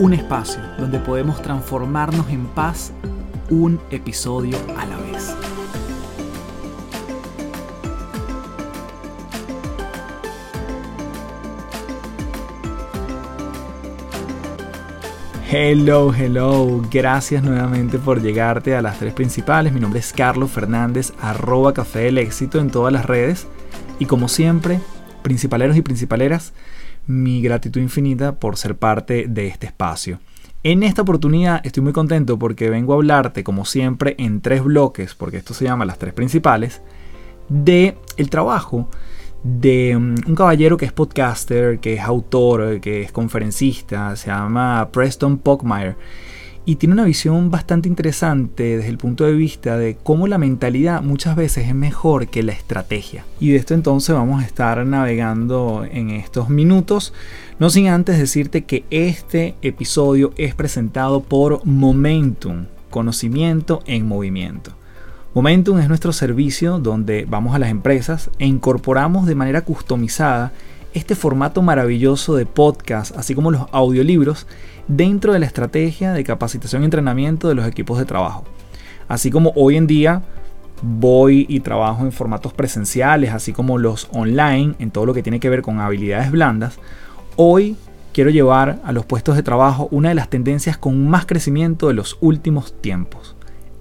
Un espacio donde podemos transformarnos en paz un episodio a la vez. Hello, hello. Gracias nuevamente por llegarte a las tres principales. Mi nombre es Carlos Fernández, arroba café del éxito en todas las redes. Y como siempre, principaleros y principaleras, mi gratitud infinita por ser parte de este espacio. En esta oportunidad estoy muy contento porque vengo a hablarte, como siempre, en tres bloques, porque esto se llama las tres principales, de el trabajo de um, un caballero que es podcaster, que es autor, que es conferencista, se llama Preston Pockmeyer y tiene una visión bastante interesante desde el punto de vista de cómo la mentalidad muchas veces es mejor que la estrategia. Y de esto entonces vamos a estar navegando en estos minutos, no sin antes decirte que este episodio es presentado por Momentum, conocimiento en movimiento. Momentum es nuestro servicio donde vamos a las empresas e incorporamos de manera customizada este formato maravilloso de podcast, así como los audiolibros, dentro de la estrategia de capacitación y entrenamiento de los equipos de trabajo. Así como hoy en día voy y trabajo en formatos presenciales, así como los online, en todo lo que tiene que ver con habilidades blandas, hoy quiero llevar a los puestos de trabajo una de las tendencias con más crecimiento de los últimos tiempos,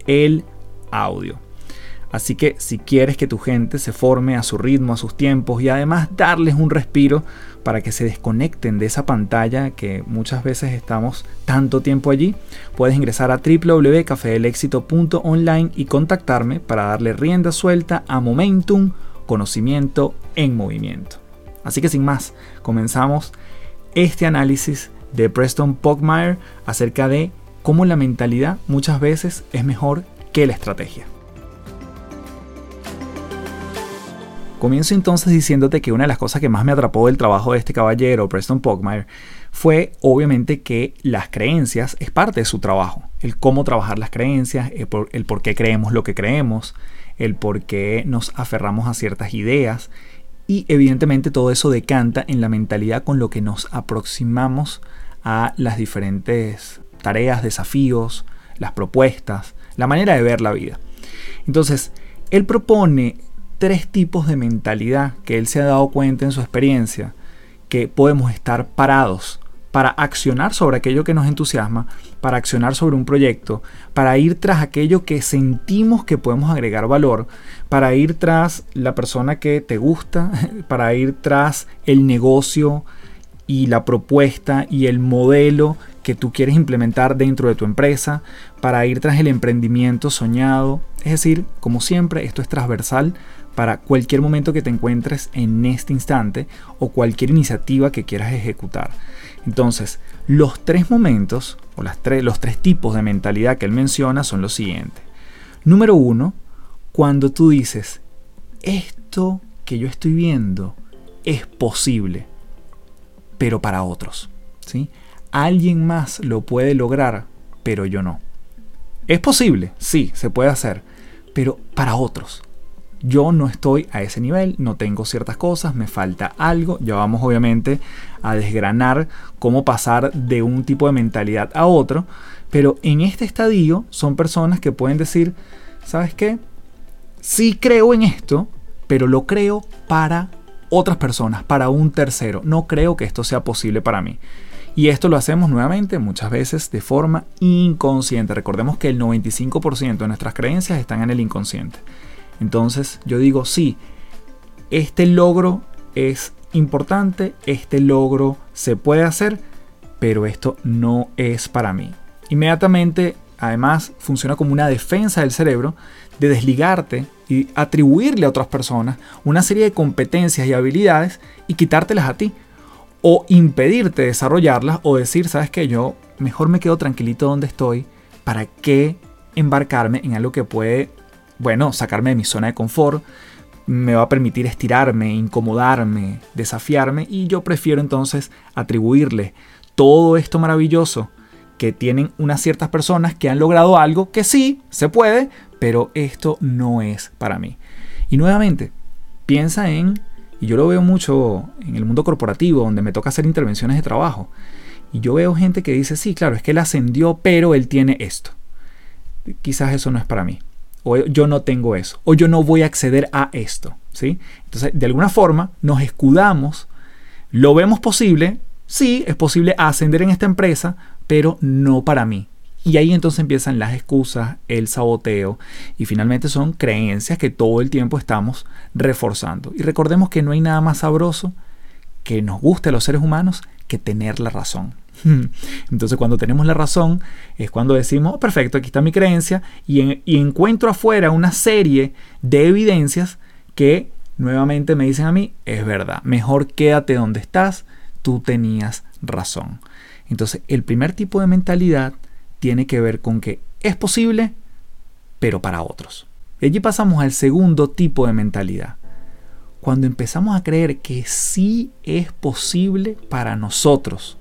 el audio. Así que si quieres que tu gente se forme a su ritmo, a sus tiempos y además darles un respiro para que se desconecten de esa pantalla que muchas veces estamos tanto tiempo allí, puedes ingresar a www.cafedelexito.online y contactarme para darle rienda suelta a Momentum, conocimiento en movimiento. Así que sin más, comenzamos este análisis de Preston Pockmeyer acerca de cómo la mentalidad muchas veces es mejor que la estrategia. Comienzo entonces diciéndote que una de las cosas que más me atrapó del trabajo de este caballero, Preston Pogmeyer, fue obviamente que las creencias es parte de su trabajo. El cómo trabajar las creencias, el por, qué creemos lo que creemos, el por qué nos aferramos a ciertas ideas y evidentemente todo eso decanta en la mentalidad con lo que nos aproximamos a las diferentes tareas, desafíos, las propuestas, la manera de ver la vida. Entonces, él propone tres tipos de mentalidad que él se ha dado cuenta en su experiencia, que podemos estar parados para accionar sobre aquello que nos entusiasma, para accionar sobre un proyecto, para ir tras aquello que sentimos que podemos agregar valor, para ir tras la persona que te gusta, para ir tras el negocio y la propuesta y el modelo que tú quieres implementar dentro de tu empresa, para ir tras el emprendimiento soñado. Es decir, como siempre, esto es transversal para cualquier momento que te encuentres en este instante o cualquier iniciativa que quieras ejecutar. Entonces, los tres momentos o las los tres tipos de mentalidad que él menciona son los siguientes. Número uno, cuando tú dices, esto que yo estoy viendo es posible, pero para otros. ¿sí? Alguien más lo puede lograr, pero yo no. Es posible, sí, se puede hacer, pero para otros. Yo no estoy a ese nivel, no tengo ciertas cosas, me falta algo. Ya vamos obviamente a desgranar cómo pasar de un tipo de mentalidad a otro. Pero en este estadio son personas que pueden decir, ¿sabes qué? Sí creo en esto, pero lo creo para otras personas, para un tercero. No creo que esto sea posible para mí. Y esto lo hacemos nuevamente muchas veces de forma inconsciente. Recordemos que el 95% de nuestras creencias están en el inconsciente. Entonces yo digo, sí, este logro es importante, este logro se puede hacer, pero esto no es para mí. Inmediatamente, además, funciona como una defensa del cerebro de desligarte y atribuirle a otras personas una serie de competencias y habilidades y quitártelas a ti. O impedirte desarrollarlas o decir, sabes que yo mejor me quedo tranquilito donde estoy, ¿para qué embarcarme en algo que puede, bueno, sacarme de mi zona de confort? me va a permitir estirarme, incomodarme, desafiarme y yo prefiero entonces atribuirle todo esto maravilloso que tienen unas ciertas personas que han logrado algo que sí, se puede, pero esto no es para mí. Y nuevamente, piensa en, y yo lo veo mucho en el mundo corporativo, donde me toca hacer intervenciones de trabajo, y yo veo gente que dice, sí, claro, es que él ascendió, pero él tiene esto. Quizás eso no es para mí. O yo no tengo eso. O yo no voy a acceder a esto. ¿sí? Entonces, de alguna forma, nos escudamos. Lo vemos posible. Sí, es posible ascender en esta empresa, pero no para mí. Y ahí entonces empiezan las excusas, el saboteo y finalmente son creencias que todo el tiempo estamos reforzando. Y recordemos que no hay nada más sabroso que nos guste a los seres humanos que tener la razón. Entonces cuando tenemos la razón es cuando decimos, oh, perfecto, aquí está mi creencia y, y encuentro afuera una serie de evidencias que nuevamente me dicen a mí, es verdad, mejor quédate donde estás, tú tenías razón. Entonces el primer tipo de mentalidad tiene que ver con que es posible, pero para otros. Allí pasamos al segundo tipo de mentalidad. Cuando empezamos a creer que sí es posible para nosotros,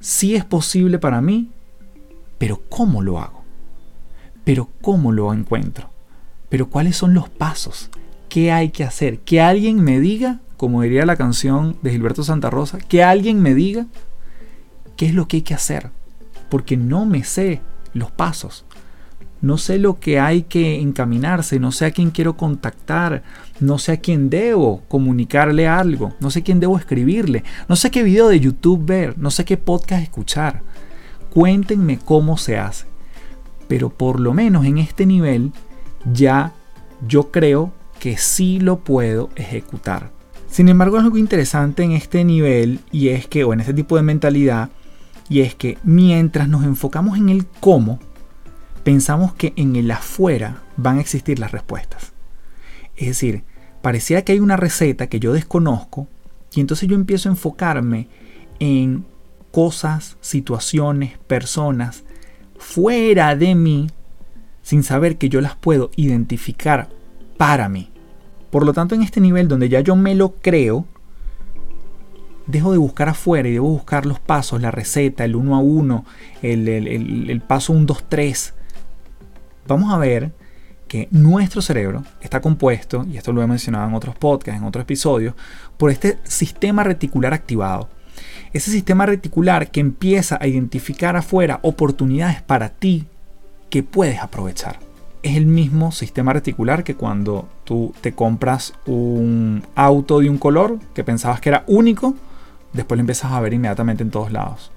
sí es posible para mí, pero ¿cómo lo hago? Pero ¿cómo lo encuentro? Pero ¿cuáles son los pasos? ¿Qué hay que hacer? Que alguien me diga, como diría la canción de Gilberto Santa Rosa, que alguien me diga qué es lo que hay que hacer porque no me sé los pasos. No sé lo que hay que encaminarse, no sé a quién quiero contactar, no sé a quién debo comunicarle algo, no sé quién debo escribirle, no sé qué video de YouTube ver, no sé qué podcast escuchar. Cuéntenme cómo se hace. Pero por lo menos en este nivel ya yo creo que sí lo puedo ejecutar. Sin embargo, algo interesante en este nivel y es que, o en este tipo de mentalidad, y es que mientras nos enfocamos en el cómo, pensamos que en el afuera van a existir las respuestas. Es decir, parecía que hay una receta que yo desconozco y entonces yo empiezo a enfocarme en cosas, situaciones, personas fuera de mí sin saber que yo las puedo identificar para mí. Por lo tanto, en este nivel donde ya yo me lo creo, dejo de buscar afuera y debo buscar los pasos, la receta, el uno a uno, el, paso 1, 2, 3. Vamos a ver que nuestro cerebro está compuesto, y esto lo he mencionado en otros podcasts, en otros episodios, por este sistema reticular activado. Ese sistema reticular que empieza a identificar afuera oportunidades para ti que puedes aprovechar. Es el mismo sistema reticular que cuando tú te compras un auto de un color que pensabas que era único, después lo empiezas a ver inmediatamente en todos lados.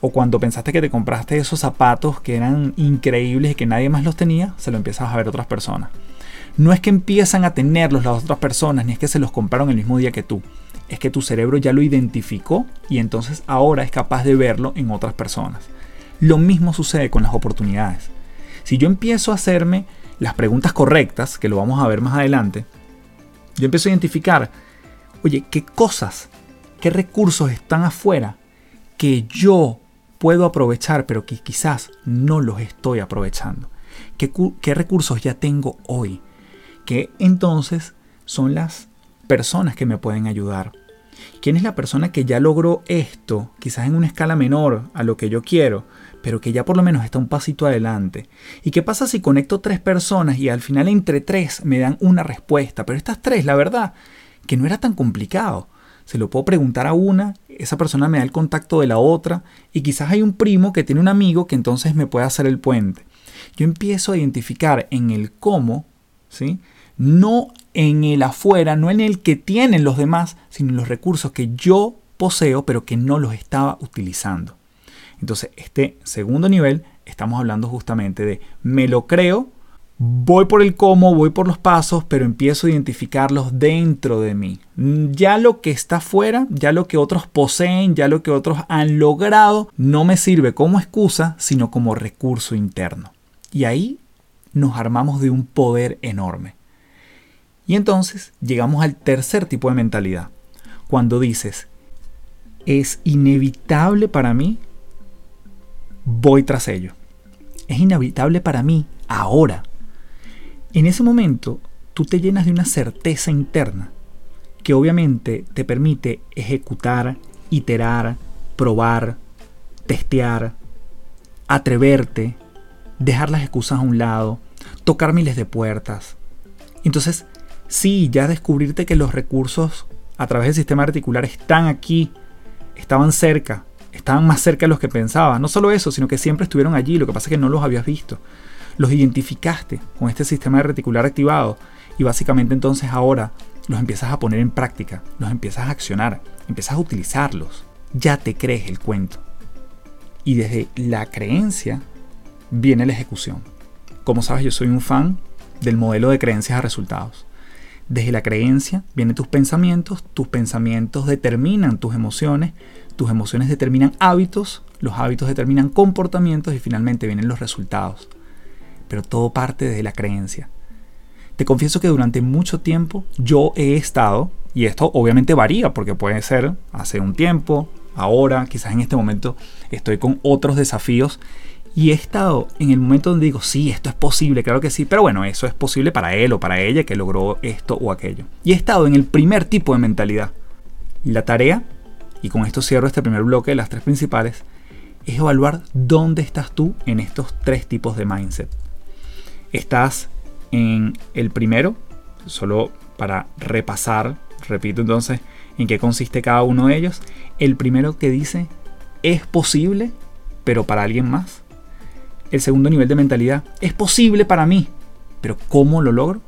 O cuando pensaste que te compraste esos zapatos que eran increíbles y que nadie más los tenía, se lo empiezas a ver otras personas. No es que empiezan a tenerlos las otras personas, ni es que se los compraron el mismo día que tú. Es que tu cerebro ya lo identificó y entonces ahora es capaz de verlo en otras personas. Lo mismo sucede con las oportunidades. Si yo empiezo a hacerme las preguntas correctas, que lo vamos a ver más adelante, yo empiezo a identificar, oye, ¿qué cosas qué recursos están afuera que yo puedo aprovechar, pero que quizás no los estoy aprovechando. ¿Qué, qué recursos ya tengo hoy? Que entonces son las personas que me pueden ayudar. ¿Quién es la persona que ya logró esto, quizás en una escala menor a lo que yo quiero, pero que ya por lo menos está un pasito adelante? ¿Y qué pasa si conecto tres personas y al final entre tres me dan una respuesta? Pero estas tres, la verdad, que no era tan complicado se lo puedo preguntar a una, esa persona me da el contacto de la otra y quizás hay un primo que tiene un amigo que entonces me puede hacer el puente. Yo empiezo a identificar en el cómo, ¿sí? no en el afuera, no en el que tienen los demás, sino en los recursos que yo poseo pero que no los estaba utilizando. Entonces, este segundo nivel, estamos hablando justamente de me lo creo, voy por el cómo, voy por los pasos, pero empiezo a identificarlos dentro de mí. Ya lo que está fuera, ya lo que otros poseen, ya lo que otros han logrado, no me sirve como excusa, sino como recurso interno. Y ahí nos armamos de un poder enorme. Y entonces llegamos al tercer tipo de mentalidad. Cuando dices, es inevitable para mí voy tras ello. Es inevitable para mí ahora. En ese momento, tú te llenas de una certeza interna que obviamente te permite ejecutar, iterar, probar, testear, atreverte, dejar las excusas a un lado, tocar miles de puertas. Entonces, sí, ya descubrirte que los recursos a través del sistema articular están aquí, estaban cerca, estaban más cerca de los que pensabas. No solo eso, sino que siempre estuvieron allí, lo que pasa es que no los habías visto. Los identificaste con este sistema reticular activado y básicamente entonces ahora los empiezas a poner en práctica, los empiezas a accionar, empiezas a utilizarlos. Ya te crees el cuento. Y desde la creencia viene la ejecución. Como sabes, yo soy un fan del modelo de creencias a resultados. Desde la creencia vienen tus pensamientos, tus pensamientos determinan tus emociones, tus emociones determinan hábitos, los hábitos determinan comportamientos y finalmente vienen los resultados. Pero todo parte de la creencia. Te confieso que durante mucho tiempo yo he estado, y esto obviamente varía porque puede ser hace un tiempo, ahora, quizás en este momento estoy con otros desafíos y he estado en el momento donde digo, sí, esto es posible, claro que sí, pero bueno, eso es posible para él o para ella que logró esto o aquello. Y he estado en el primer tipo de mentalidad. La tarea, y con esto cierro este primer bloque de las tres principales, es evaluar dónde estás tú en estos tres tipos de mindset. Estás en el primero, solo para repasar, repito entonces, en qué consiste cada uno de ellos. El primero que dice, es posible, pero para alguien más. El segundo nivel de mentalidad, es posible para mí, pero ¿cómo lo logro?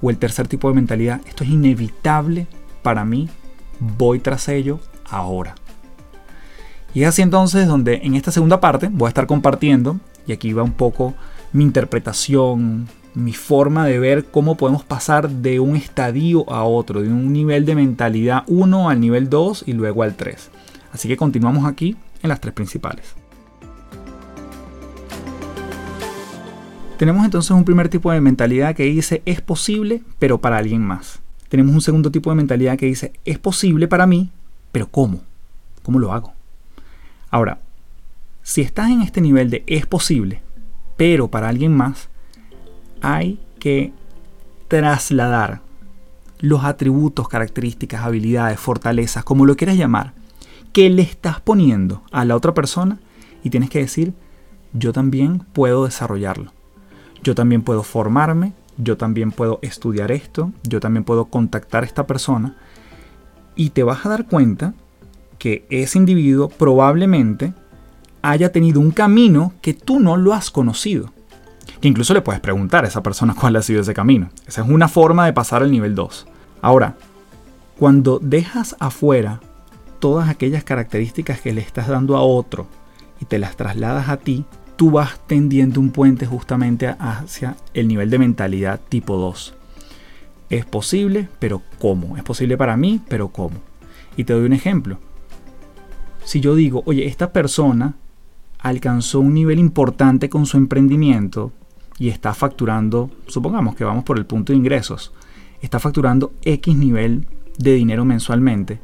O el tercer tipo de mentalidad, esto es inevitable para mí, voy tras ello ahora. Y es así entonces donde en esta segunda parte voy a estar compartiendo, y aquí va un poco mi interpretación, mi forma de ver cómo podemos pasar de un estadio a otro, de un nivel de mentalidad 1 al nivel 2 y luego al 3. Así que continuamos aquí en las tres principales. Tenemos entonces un primer tipo de mentalidad que dice es posible, pero para alguien más. Tenemos un segundo tipo de mentalidad que dice es posible para mí, pero ¿cómo? ¿Cómo lo hago? Ahora, si estás en este nivel de es posible, pero para alguien más, hay que trasladar los atributos, características, habilidades, fortalezas, como lo quieras llamar, que le estás poniendo a la otra persona y tienes que decir, yo también puedo desarrollarlo. Yo también puedo formarme, yo también puedo estudiar esto, yo también puedo contactar a esta persona y te vas a dar cuenta que ese individuo probablemente haya tenido un camino que tú no lo has conocido. Que incluso le puedes preguntar a esa persona cuál ha sido ese camino. Esa es una forma de pasar al nivel 2. Ahora, cuando dejas afuera todas aquellas características que le estás dando a otro y te las trasladas a ti, tú vas tendiendo un puente justamente hacia el nivel de mentalidad tipo 2. Es posible, pero ¿cómo? Es posible para mí, pero ¿cómo? Y te doy un ejemplo. Si yo digo, oye, esta persona alcanzó un nivel importante con su emprendimiento y está facturando, supongamos que vamos por el punto de ingresos, está facturando X nivel de dinero mensualmente,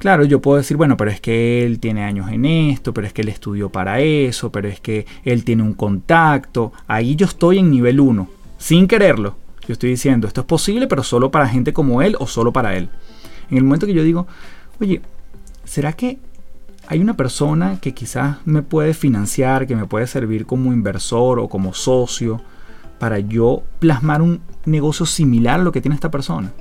Claro, yo puedo decir, bueno, pero es que él tiene años en esto, pero es que él estudió para eso, pero es que él tiene un contacto. Ahí yo estoy en nivel 1, sin quererlo. Yo estoy diciendo, esto es posible, pero solo para gente como él o solo para él. En el momento que yo digo, oye, ¿será que hay una persona que quizás me puede financiar, que me puede servir como inversor o como socio para yo plasmar un negocio similar a lo que tiene esta persona?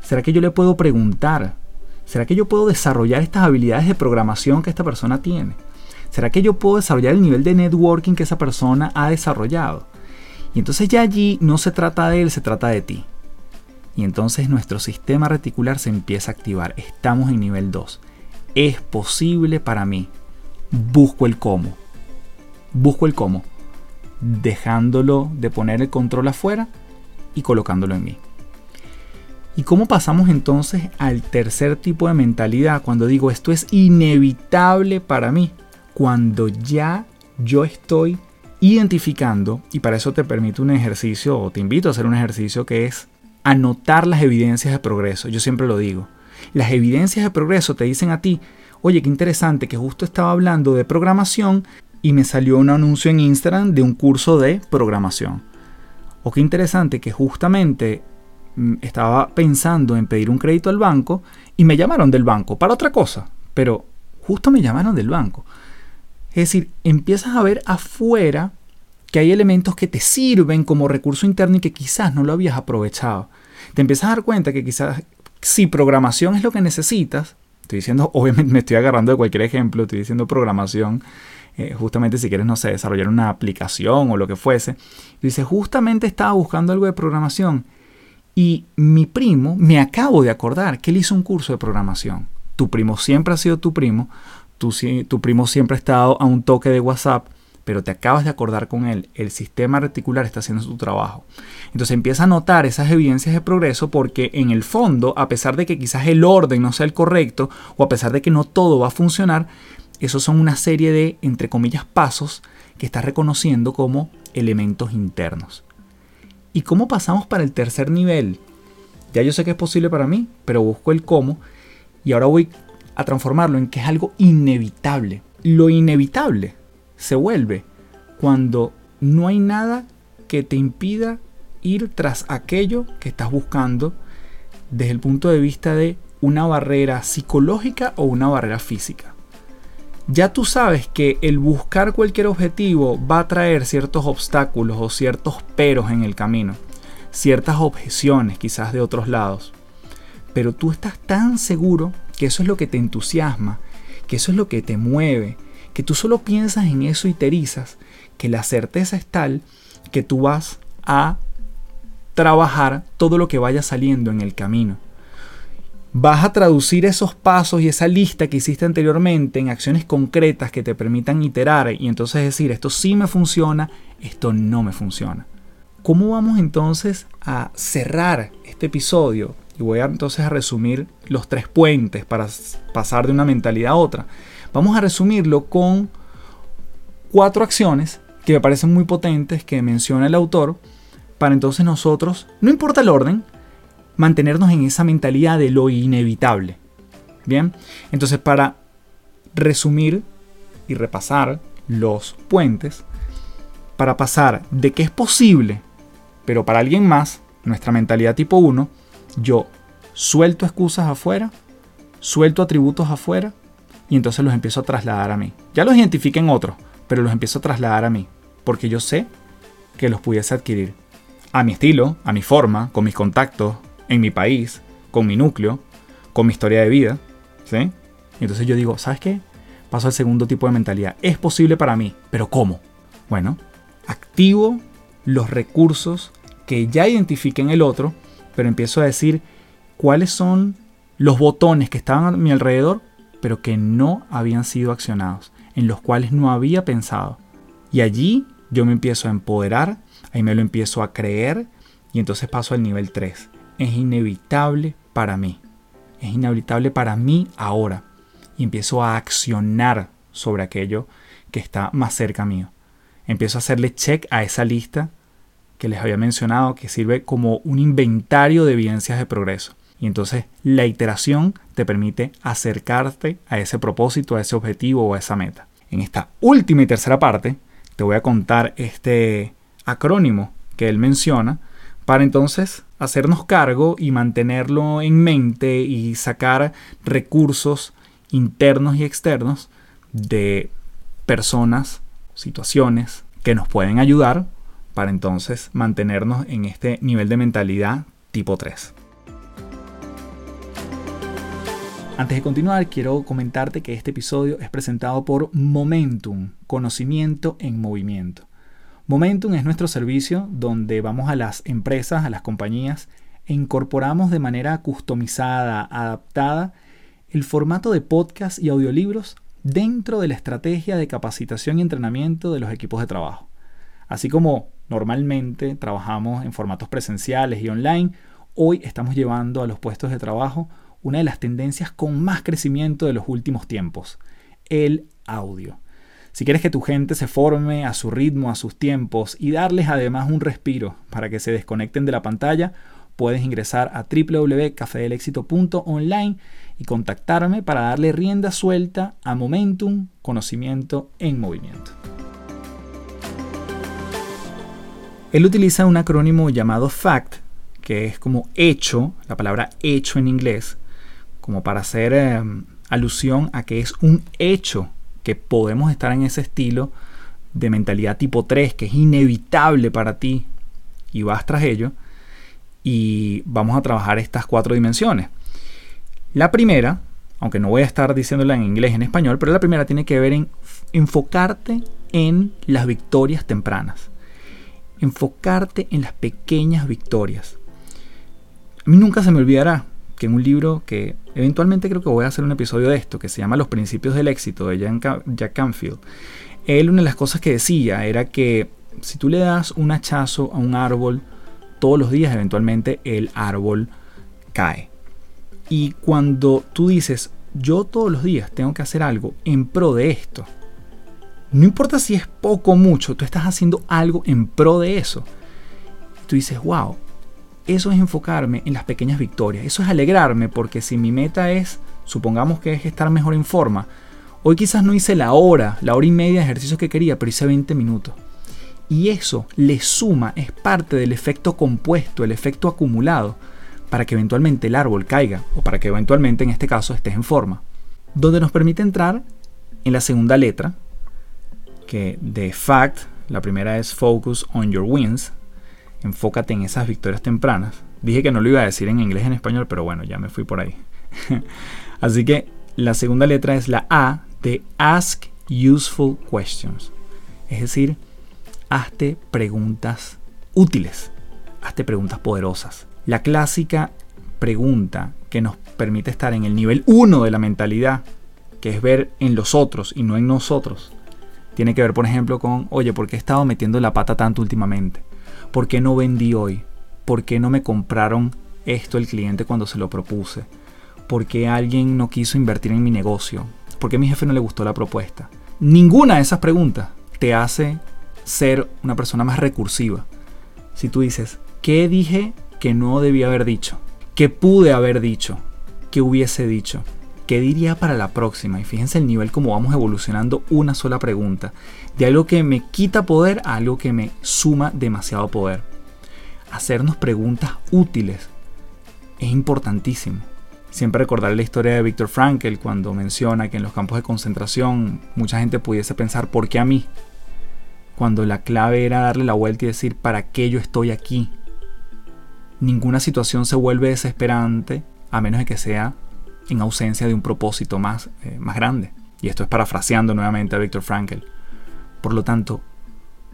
¿Será que yo le puedo preguntar ¿Será que yo puedo desarrollar estas habilidades de programación que esta persona tiene? ¿Será que yo puedo desarrollar el nivel de networking que esa persona ha desarrollado? Y entonces ya allí no se trata de él, se trata de ti. Y entonces nuestro sistema reticular se empieza a activar. Estamos en nivel 2. Es posible para mí. Busco el cómo. Busco el cómo. Dejándolo de poner el control afuera y colocándolo en mí. ¿Y cómo pasamos entonces al tercer tipo de mentalidad cuando digo esto es inevitable para mí? Cuando ya yo estoy identificando, y para eso te permito un ejercicio o te invito a hacer un ejercicio que es anotar las evidencias de progreso. Yo siempre lo digo. Las evidencias de progreso te dicen a ti, oye, qué interesante que justo estaba hablando de programación y me salió un anuncio en Instagram de un curso de programación. O qué interesante que justamente mm, estaba pensando en pedir un crédito al banco y me llamaron del banco para otra cosa, pero justo me llamaron del banco. Es decir, empiezas a ver afuera que hay elementos que te sirven como recurso interno y que quizás no lo habías aprovechado. Te empiezas a dar cuenta que quizás si programación es lo que necesitas, estoy diciendo, obviamente me estoy agarrando de cualquier ejemplo, estoy diciendo programación, eh, justamente si quieres, no sé, desarrollar una aplicación o lo que fuese. dice, justamente estaba buscando algo de programación y mi primo, me acabo de acordar que él hizo un curso de programación. Tu primo siempre ha sido tu primo, tu, tu primo siempre ha estado a un toque de WhatsApp pero te acabas de acordar con él, el sistema reticular está haciendo su trabajo. Entonces empieza a notar esas evidencias de progreso porque en el fondo, a pesar de que quizás el orden no sea el correcto o a pesar de que no todo va a funcionar, esos son una serie de, entre comillas, pasos que estás reconociendo como elementos internos. ¿Y cómo pasamos para el tercer nivel? Ya yo sé que es posible para mí, pero busco el cómo y ahora voy a transformarlo en que es algo inevitable. Lo inevitable se vuelve cuando no hay nada que te impida ir tras aquello que estás buscando desde el punto de vista de una barrera psicológica o una barrera física. Ya tú sabes que el buscar cualquier objetivo va a traer ciertos obstáculos o ciertos peros en el camino, ciertas objeciones quizás de otros lados. Pero tú estás tan seguro que eso es lo que te entusiasma, que eso es lo que te mueve, que tú solo piensas en eso y te erizas, que la certeza es tal que tú vas a trabajar todo lo que vaya saliendo en el camino. Vas a traducir esos pasos y esa lista que hiciste anteriormente en acciones concretas que te permitan iterar y entonces decir, esto sí me funciona, esto no me funciona. ¿Cómo vamos entonces a cerrar este episodio? Y voy a, entonces a resumir los tres puentes para pasar de una mentalidad a otra. Vamos a resumirlo con cuatro acciones que me parecen muy potentes que menciona el autor para entonces nosotros, no importa el orden, mantenernos en esa mentalidad de lo inevitable. Bien, entonces para resumir y repasar los puentes, para pasar de que es posible, pero para alguien más, nuestra mentalidad tipo 1, yo suelto excusas afuera, suelto atributos afuera y entonces los empiezo a trasladar a mí. Ya los identifiquen en otros, pero los empiezo a trasladar a mí, porque yo sé que los pudiese adquirir a mi estilo, a mi forma, con mis contactos, en mi país, con mi núcleo, con mi historia de vida, ¿sí? Y entonces yo digo, ¿sabes qué? Paso al segundo tipo de mentalidad. Es posible para mí, pero ¿cómo? Bueno, activo los recursos que ya identifiquen en el otro, pero empiezo a decir cuáles son los botones que estaban a mi alrededor pero que no habían sido accionados, en los cuales no había pensado. Y allí yo me empiezo a empoderar, ahí me lo empiezo a creer y entonces paso al nivel 3. Es inevitable para mí. Es inevitable para mí ahora. Y empiezo a accionar sobre aquello que está más cerca mío. Empiezo a hacerle check a esa lista que les había mencionado que sirve como un inventario de evidencias de progreso. Y entonces la iteración te permite acercarte a ese propósito, a ese objetivo o a esa meta. En esta última y tercera parte te voy a contar este acrónimo que él menciona para entonces hacernos cargo y mantenerlo en mente y sacar recursos internos y externos de personas, situaciones que nos pueden ayudar para entonces mantenernos en este nivel de mentalidad tipo 3. Antes de continuar, quiero comentarte que este episodio es presentado por Momentum, conocimiento en movimiento. Momentum es nuestro servicio donde vamos a las empresas, a las compañías e incorporamos de manera customizada, adaptada, el formato de podcast y audiolibros dentro de la estrategia de capacitación y entrenamiento de los equipos de trabajo. Así como normalmente trabajamos en formatos presenciales y online, hoy estamos llevando a los puestos de trabajo una de las tendencias con más crecimiento de los últimos tiempos, el audio. Si quieres que tu gente se forme a su ritmo, a sus tiempos y darles además un respiro para que se desconecten de la pantalla, puedes ingresar a www.cafedelexito.online y contactarme para darle rienda suelta a Momentum, conocimiento en movimiento. Él utiliza un acrónimo llamado FACT, que es como hecho, la palabra hecho en inglés, como para hacer em, alusión a que es un hecho que podemos estar en ese estilo de mentalidad tipo 3, que es inevitable para ti y vas tras ello. Y vamos a trabajar estas cuatro dimensiones. La primera, aunque no voy a estar diciéndola en inglés, en español, pero la primera tiene que ver en enfocarte en las victorias tempranas. Enfocarte en las pequeñas victorias. A mí nunca se me olvidará que en un libro que eventualmente creo que voy a hacer un episodio de esto, que se llama Los Principios del Éxito de Jack Canfield, él una de las cosas que decía era que si tú le das un hachazo a un árbol todos los días, eventualmente el árbol cae. Y cuando tú dices, yo todos los días tengo que hacer algo en pro de esto, no importa si es poco o mucho, tú estás haciendo algo en pro de eso. Tú dices, wow, eso es enfocarme en las pequeñas victorias, eso es alegrarme porque si mi meta es, supongamos que es estar mejor en forma, hoy quizás no hice la hora, la hora y media de ejercicios que quería, pero hice 20 minutos. Y eso le suma, es parte del efecto compuesto, el efecto acumulado, para que eventualmente el árbol caiga, o para que eventualmente en este caso estés en forma. Donde nos permite entrar en la segunda letra, que de fact, la primera es focus on your wins, enfócate en esas victorias tempranas. Dije que no lo iba a decir en inglés en español, pero bueno, ya me fui por ahí. Así que la segunda letra es la A de ask useful questions. Es decir, hazte preguntas útiles, hazte preguntas poderosas. La clásica pregunta que nos permite estar en el nivel 1 de la mentalidad, que es ver en los otros y no en nosotros, tiene que ver, por ejemplo, con, oye, ¿por qué he estado metiendo la pata tanto últimamente? ¿Por qué no vendí hoy? ¿Por qué no me compraron esto el cliente cuando se lo propuse? ¿Por qué alguien no quiso invertir en mi negocio? ¿Por qué mi jefe no le gustó la propuesta? Ninguna de esas preguntas te hace ser una persona más recursiva. Si tú dices, ¿qué dije que no debía haber dicho? ¿Qué pude haber dicho? ¿Qué hubiese dicho? ¿Qué diría para la próxima? Y fíjense el nivel como vamos evolucionando una sola pregunta. De algo que me quita poder a algo que me suma demasiado poder. Hacernos preguntas útiles es importantísimo. Siempre recordar la historia de Viktor Frankl cuando menciona que en los campos de concentración mucha gente pudiese pensar ¿por qué a mí? Cuando la clave era darle la vuelta y decir ¿para qué yo estoy aquí? Ninguna situación se vuelve desesperante a menos de que sea en ausencia de un propósito más, eh, más grande. Y esto es parafraseando nuevamente a Viktor Frankl. Por lo tanto,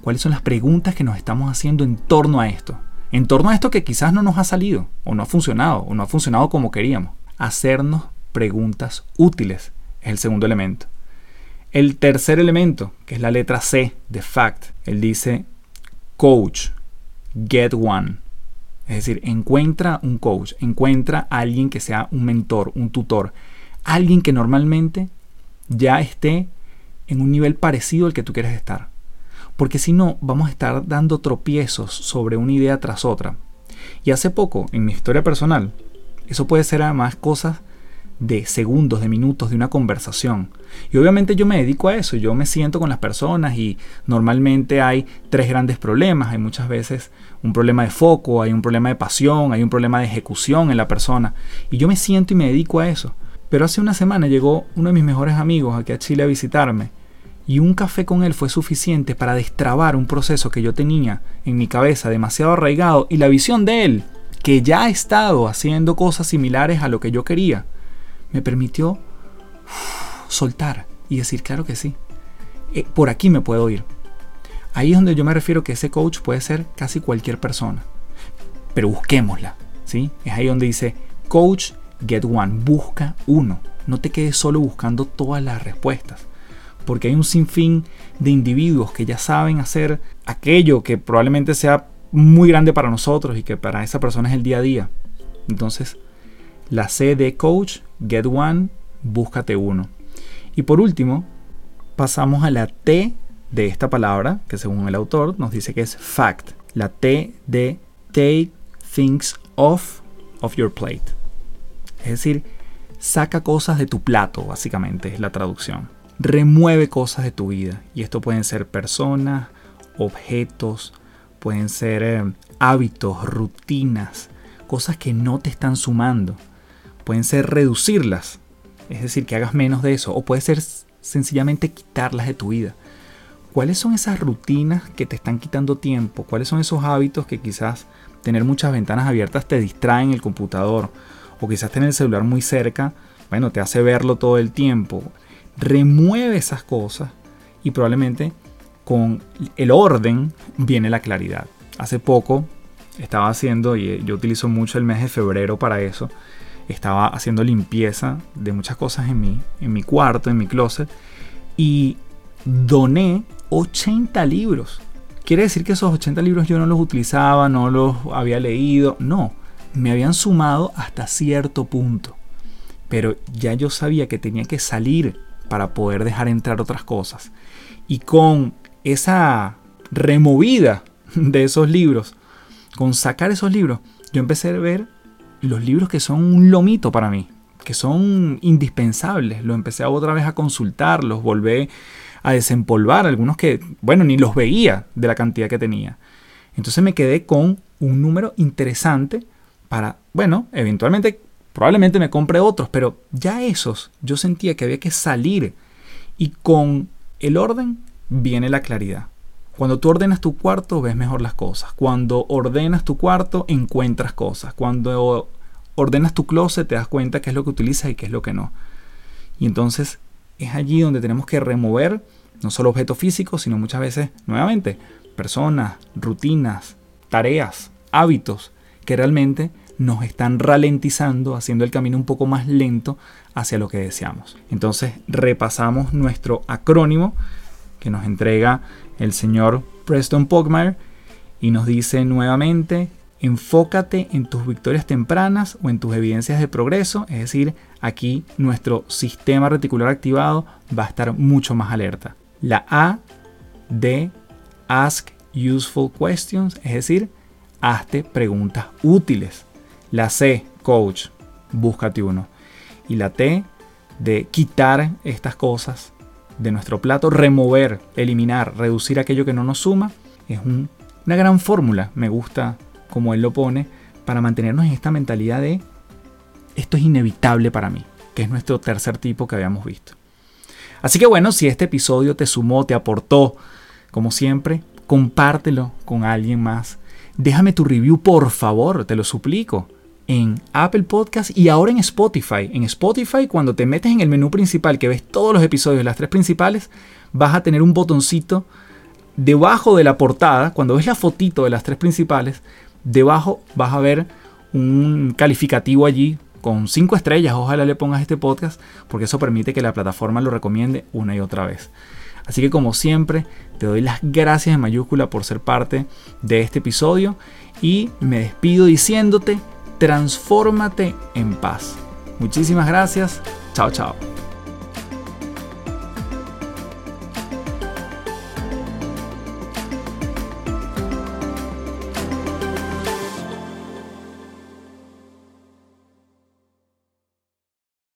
¿cuáles son las preguntas que nos estamos haciendo en torno a esto? En torno a esto que quizás no nos ha salido, o no ha funcionado, o no ha funcionado como queríamos hacernos preguntas útiles. Es el segundo elemento. El tercer elemento, que es la letra C de fact, él dice coach, get one. Es decir, encuentra un coach, encuentra a alguien que sea un mentor, un tutor, alguien que normalmente ya esté en un nivel parecido al que tú quieres estar. Porque si no, vamos a estar dando tropiezos sobre una idea tras otra. Y hace poco, en mi historia personal, eso puede ser además cosas de segundos, de minutos, de una conversación. Y obviamente yo me dedico a eso, yo me siento con las personas y normalmente hay tres grandes problemas. Hay muchas veces un problema de foco, hay un problema de pasión, hay un problema de ejecución en la persona. Y yo me siento y me dedico a eso. Pero hace una semana llegó uno de mis mejores amigos aquí a Chile a visitarme y un café con él fue suficiente para destrabar un proceso que yo tenía en mi cabeza demasiado arraigado y la visión de él que ya ha estado haciendo cosas similares a lo que yo quería, me permitió soltar y decir, claro que sí, eh, por aquí me puedo ir. Ahí es donde yo me refiero que ese coach puede ser casi cualquier persona, pero busquémosla, ¿sí? Es ahí donde dice, coach, get one, busca uno, no te quedes solo buscando todas las respuestas porque hay un sinfín de individuos que ya saben hacer aquello que probablemente sea muy grande para nosotros y que para esa persona es el día a día. Entonces, la C de coach, get one, búscate uno. Y por último, pasamos a la T de esta palabra, que según el autor nos dice que es fact. La T de take things off of your plate. Es decir, saca cosas de tu plato, básicamente, es la traducción. Remueve cosas de tu vida. Y esto pueden ser personas, objetos, pueden ser eh, hábitos, rutinas, cosas que no te están sumando. Pueden ser reducirlas, es decir, que hagas menos de eso, o puede ser sencillamente quitarlas de tu vida. ¿Cuáles son esas rutinas que te están quitando tiempo? ¿Cuáles son esos hábitos que quizás tener muchas ventanas abiertas te distraen el computador? O quizás tener el celular muy cerca, bueno, te hace verlo todo el tiempo. Remueve esas cosas y probablemente con el orden viene la claridad. Hace poco estaba haciendo, y yo utilizo mucho el mes de febrero para eso, estaba haciendo limpieza de muchas cosas en mi, en mi cuarto, en mi closet, y doné 80 libros. Quiere decir que esos 80 libros yo no los utilizaba, no los había leído, no, me habían sumado hasta cierto punto. Pero ya yo sabía que tenía que salir para poder dejar entrar otras cosas. Y con esa removida de esos libros, con sacar esos libros, yo empecé a ver los libros que son un lomito para mí, que son indispensables. Lo empecé otra vez a consultar, los volví a desempolvar, algunos que, bueno, ni los veía de la cantidad que tenía. Entonces me quedé con un número interesante para, bueno, eventualmente, probablemente me compre otros, pero ya esos yo sentía que había que salir y con el orden viene la claridad. Cuando tú ordenas tu cuarto ves mejor las cosas. Cuando ordenas tu cuarto encuentras cosas. Cuando ordenas tu closet te das cuenta qué es lo que utilizas y qué es lo que no. Y entonces es allí donde tenemos que remover no solo objetos físicos, sino muchas veces, nuevamente, personas, rutinas, tareas, hábitos que realmente nos están ralentizando, haciendo el camino un poco más lento hacia lo que deseamos. Entonces repasamos nuestro acrónimo que nos entrega el señor Preston Pogmire y nos dice nuevamente enfócate en tus victorias tempranas o en tus evidencias de progreso, es decir, aquí nuestro sistema reticular activado va a estar mucho más alerta. La A de Ask Useful Questions, es decir, hazte preguntas útiles. La C, Coach, búscate uno. Y la T de quitar estas cosas de nuestro plato, remover, eliminar, reducir aquello que no nos suma, es una gran fórmula, me gusta como él lo pone, para mantenernos en esta mentalidad de esto es inevitable para mí, que es nuestro tercer tipo que habíamos visto. Así que bueno, si este episodio te sumó, te aportó, como siempre, compártelo con alguien más. Déjame tu review, por favor, te lo suplico, en Apple Podcast y ahora en Spotify. En Spotify, cuando te metes en el menú principal que ves todos los episodios, las tres principales, vas a tener un botoncito debajo de la portada. Cuando ves la fotito de las tres principales, debajo vas a ver un calificativo allí con cinco estrellas. Ojalá le pongas este podcast porque eso permite que la plataforma lo recomiende una y otra vez. Así que como siempre, te doy las gracias en mayúscula por ser parte de este episodio y me despido diciéndote, transfórmate en paz. Muchísimas gracias. Chao, chao.